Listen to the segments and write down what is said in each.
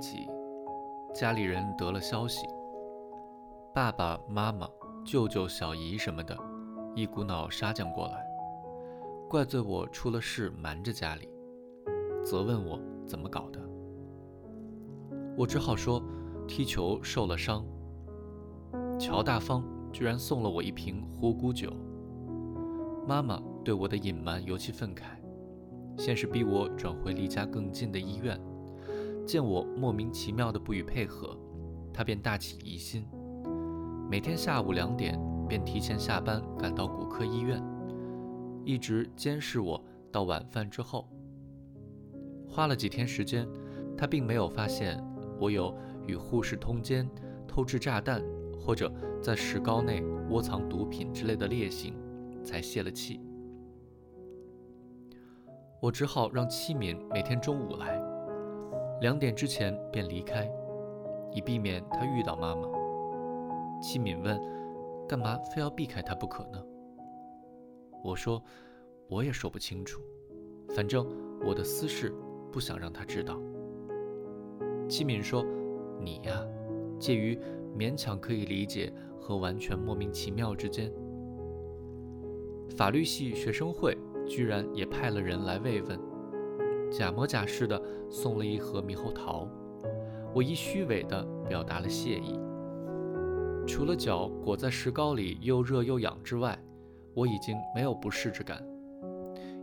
未几，家里人得了消息，爸爸妈妈、舅舅、小姨什么的，一股脑杀将过来，怪罪我出了事瞒着家里，责问我怎么搞的。我只好说踢球受了伤。乔大方居然送了我一瓶虎骨酒。妈妈对我的隐瞒尤其愤慨，先是逼我转回离家更近的医院。见我莫名其妙的不予配合，他便大起疑心，每天下午两点便提前下班赶到骨科医院，一直监视我到晚饭之后。花了几天时间，他并没有发现我有与护士通奸、偷制炸弹或者在石膏内窝藏毒品之类的劣行，才泄了气。我只好让七敏每天中午来。两点之前便离开，以避免他遇到妈妈。齐敏问：“干嘛非要避开他不可呢？”我说：“我也说不清楚，反正我的私事不想让他知道。”齐敏说：“你呀，介于勉强可以理解和完全莫名其妙之间。”法律系学生会居然也派了人来慰问。假模假式的送了一盒猕猴桃，我以虚伪的表达了谢意。除了脚裹在石膏里又热又痒之外，我已经没有不适之感。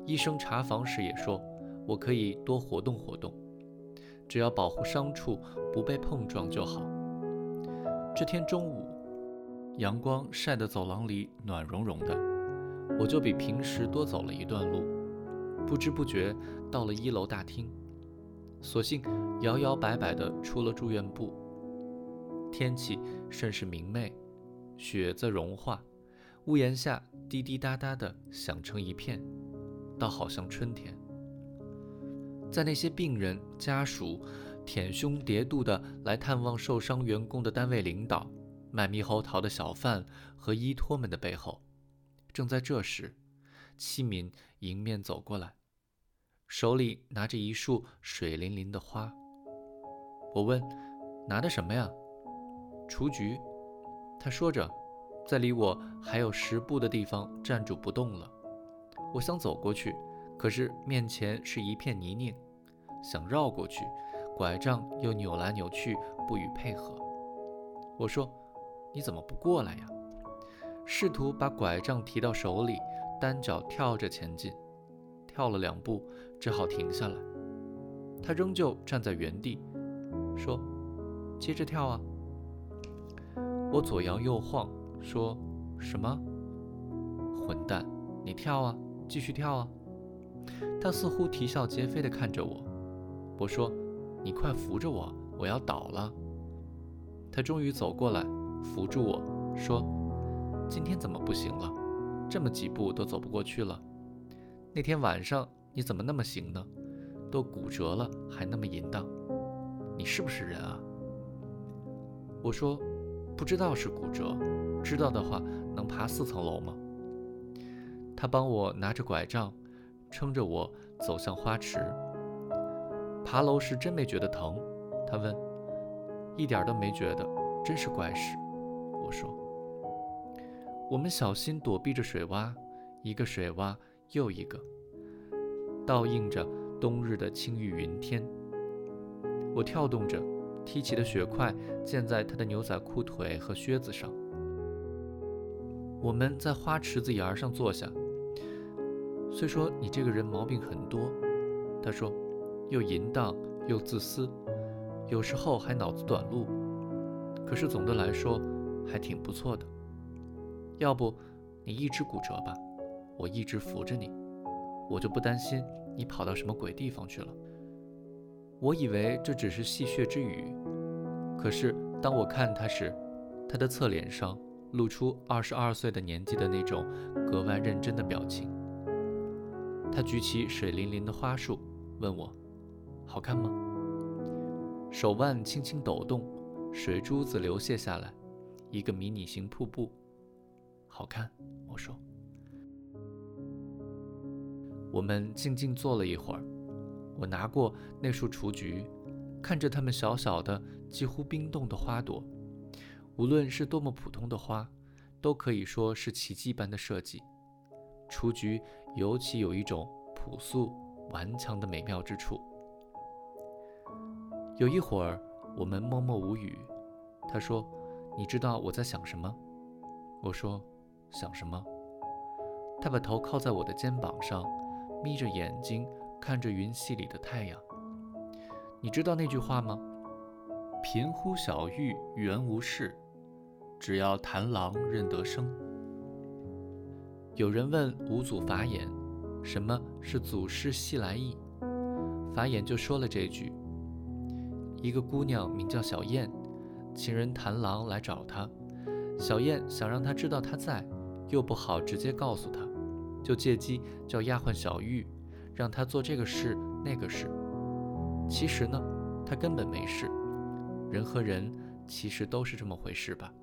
医生查房时也说，我可以多活动活动，只要保护伤处不被碰撞就好。这天中午，阳光晒得走廊里暖融融的，我就比平时多走了一段路。不知不觉到了一楼大厅，索性摇摇摆摆地出了住院部。天气甚是明媚，雪在融化，屋檐下滴滴答答地响成一片，倒好像春天。在那些病人家属舔胸叠肚地来探望受伤员工的单位领导、卖猕猴桃的小贩和医托们的背后，正在这时，七敏迎面走过来。手里拿着一束水灵灵的花，我问：“拿的什么呀？”雏菊。他说着，在离我还有十步的地方站住不动了。我想走过去，可是面前是一片泥泞，想绕过去，拐杖又扭来扭去，不予配合。我说：“你怎么不过来呀？”试图把拐杖提到手里，单脚跳着前进。跳了两步，只好停下来。他仍旧站在原地，说：“接着跳啊！”我左摇右晃，说：“什么？混蛋！你跳啊，继续跳啊！”他似乎啼笑皆非地看着我。我说：“你快扶着我，我要倒了。”他终于走过来，扶住我说：“今天怎么不行了？这么几步都走不过去了。”那天晚上你怎么那么行呢？都骨折了还那么淫荡，你是不是人啊？我说不知道是骨折，知道的话能爬四层楼吗？他帮我拿着拐杖，撑着我走向花池。爬楼时真没觉得疼？他问。一点都没觉得，真是怪事。我说。我们小心躲避着水洼，一个水洼。又一个，倒映着冬日的青玉云天。我跳动着，踢起的雪块溅在他的牛仔裤腿和靴子上。我们在花池子沿上坐下。虽说你这个人毛病很多，他说，又淫荡又自私，有时候还脑子短路，可是总的来说还挺不错的。要不你一直骨折吧？我一直扶着你，我就不担心你跑到什么鬼地方去了。我以为这只是戏谑之语，可是当我看他时，他的侧脸上露出二十二岁的年纪的那种格外认真的表情。他举起水灵灵的花束，问我：“好看吗？”手腕轻轻抖动，水珠子流泻下来，一个迷你型瀑布。好看，我说。我们静静坐了一会儿，我拿过那束雏菊，看着它们小小的、几乎冰冻的花朵，无论是多么普通的花，都可以说是奇迹般的设计。雏菊尤其有一种朴素顽强的美妙之处。有一会儿，我们默默无语。他说：“你知道我在想什么？”我说：“想什么？”他把头靠在我的肩膀上，眯着眼睛看着云隙里的太阳。你知道那句话吗？“贫乎小玉原无事，只要弹郎认得声。”有人问五祖法眼：“什么是祖师西来意？”法眼就说了这句。一个姑娘名叫小燕，情人谭郎来找她。小燕想让他知道她在，又不好直接告诉他，就借机叫丫鬟小玉，让他做这个事那个事。其实呢，他根本没事。人和人其实都是这么回事吧？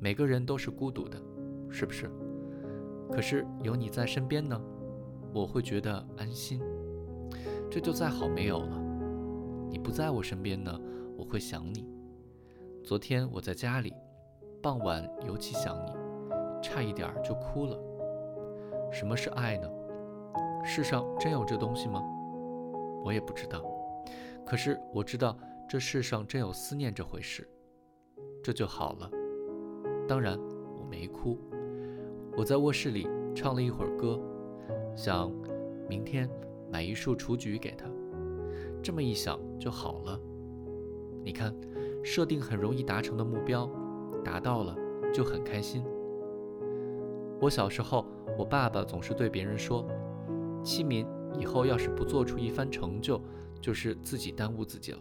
每个人都是孤独的，是不是？可是有你在身边呢，我会觉得安心。这就再好没有了。你不在我身边呢，我会想你。昨天我在家里，傍晚尤其想你，差一点就哭了。什么是爱呢？世上真有这东西吗？我也不知道。可是我知道这世上真有思念这回事，这就好了。当然我没哭，我在卧室里唱了一会儿歌，想明天买一束雏菊给他。这么一想就好了。你看，设定很容易达成的目标，达到了就很开心。我小时候，我爸爸总是对别人说：“七民以后要是不做出一番成就，就是自己耽误自己了。”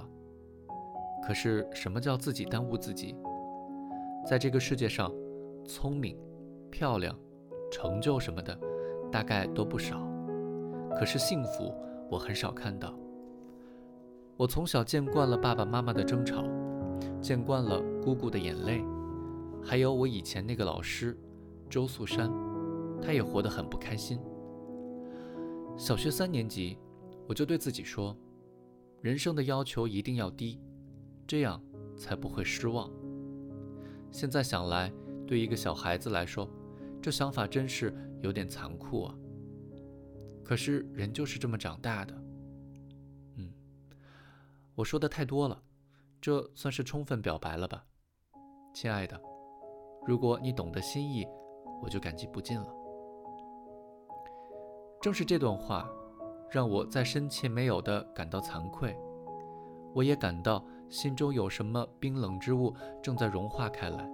可是，什么叫自己耽误自己？在这个世界上，聪明、漂亮、成就什么的，大概都不少。可是幸福，我很少看到。我从小见惯了爸爸妈妈的争吵，见惯了姑姑的眼泪，还有我以前那个老师周素山，他也活得很不开心。小学三年级，我就对自己说，人生的要求一定要低，这样才不会失望。现在想来，对一个小孩子来说，这想法真是有点残酷啊。可是人就是这么长大的。嗯我说的太多了，这算是充分表白了吧，亲爱的。如果你懂得心意，我就感激不尽了。正是这段话，让我在深切没有的感到惭愧，我也感到心中有什么冰冷之物正在融化开来。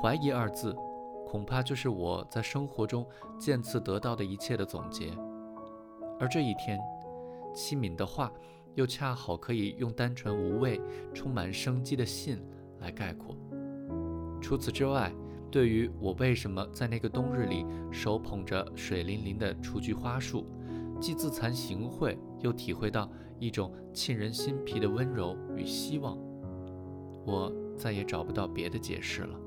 怀疑二字，恐怕就是我在生活中渐次得到的一切的总结。而这一天，七敏的话。又恰好可以用单纯无味、充满生机的信来概括。除此之外，对于我为什么在那个冬日里手捧着水灵灵的雏菊花束，既自惭形秽，又体会到一种沁人心脾的温柔与希望，我再也找不到别的解释了。